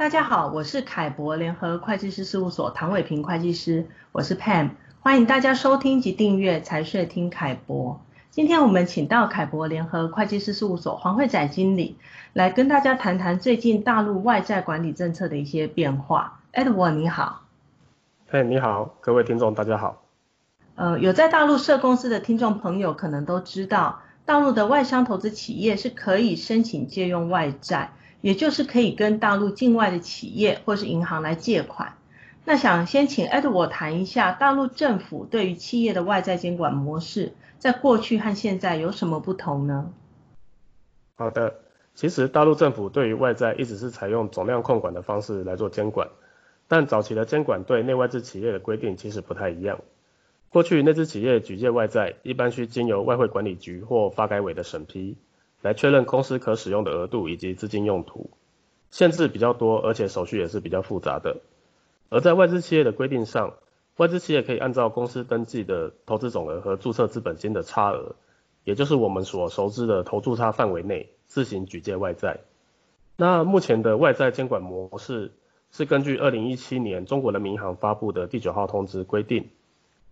大家好，我是凯博联合会计师事务所唐伟平会计师，我是 Pam，欢迎大家收听及订阅财税听凯博。今天我们请到凯博联合会计师事务所黄慧仔经理来跟大家谈谈最近大陆外债管理政策的一些变化。Edward 你好。嘿，你好，各位听众大家好。呃，有在大陆设公司的听众朋友可能都知道，大陆的外商投资企业是可以申请借用外债。也就是可以跟大陆境外的企业或是银行来借款。那想先请 Edward 谈一下大陆政府对于企业的外债监管模式，在过去和现在有什么不同呢？好的，其实大陆政府对于外债一直是采用总量控管的方式来做监管，但早期的监管对内外资企业的规定其实不太一样。过去内资企业举借外债一般需经由外汇管理局或发改委的审批。来确认公司可使用的额度以及资金用途，限制比较多，而且手续也是比较复杂的。而在外资企业的规定上，外资企业可以按照公司登记的投资总额和注册资本金的差额，也就是我们所熟知的投注差范围内，自行举借外债。那目前的外债监管模式是根据二零一七年中国人民银行发布的第九号通知规定，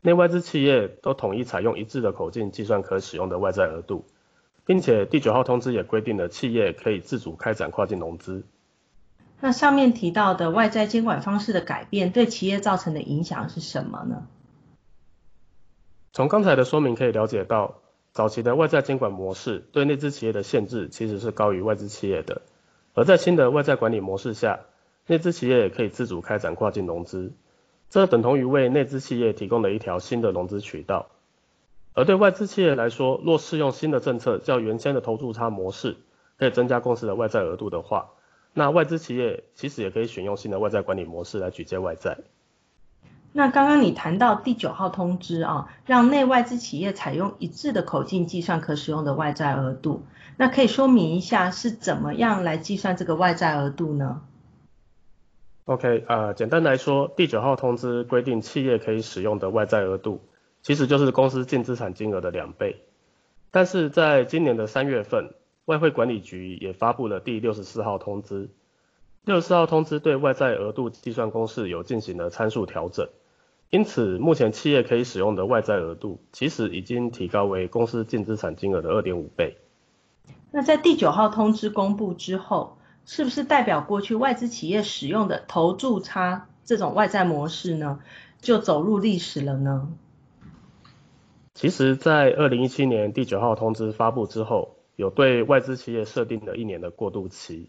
内外资企业都统一采用一致的口径计算可使用的外债额度。并且第九号通知也规定了企业可以自主开展跨境融资。那上面提到的外在监管方式的改变，对企业造成的影响是什么呢？从刚才的说明可以了解到，早期的外在监管模式对内资企业的限制其实是高于外资企业的。而在新的外在管理模式下，内资企业也可以自主开展跨境融资，这等同于为内资企业提供了一条新的融资渠道。而对外资企业来说，若适用新的政策，较原先的投注差模式，可以增加公司的外债额度的话，那外资企业其实也可以选用新的外债管理模式来举借外债。那刚刚你谈到第九号通知啊，让内外资企业采用一致的口径计算可使用的外债额度，那可以说明一下是怎么样来计算这个外债额度呢？OK，呃，简单来说，第九号通知规定企业可以使用的外债额度。其实就是公司净资产金额的两倍，但是在今年的三月份，外汇管理局也发布了第六十四号通知。六十四号通知对外债额度计算公式有进行了参数调整，因此目前企业可以使用的外债额度，其实已经提高为公司净资产金额的二点五倍。那在第九号通知公布之后，是不是代表过去外资企业使用的投注差这种外债模式呢，就走入历史了呢？其实，在二零一七年第九号通知发布之后，有对外资企业设定了一年的过渡期，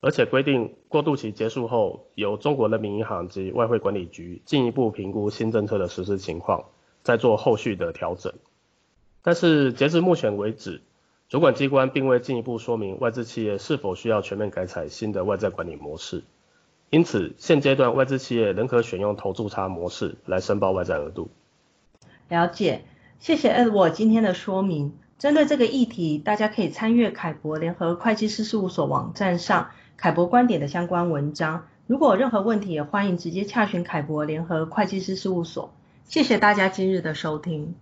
而且规定过渡期结束后，由中国人民银行及外汇管理局进一步评估新政策的实施情况，再做后续的调整。但是截至目前为止，主管机关并未进一步说明外资企业是否需要全面改采新的外债管理模式，因此现阶段外资企业仍可选用投注差模式来申报外债额度。了解。谢谢 Edward 今天的说明。针对这个议题，大家可以参阅凯博联合会计师事务所网站上凯博观点的相关文章。如果有任何问题，也欢迎直接洽询凯博联合会计师事务所。谢谢大家今日的收听。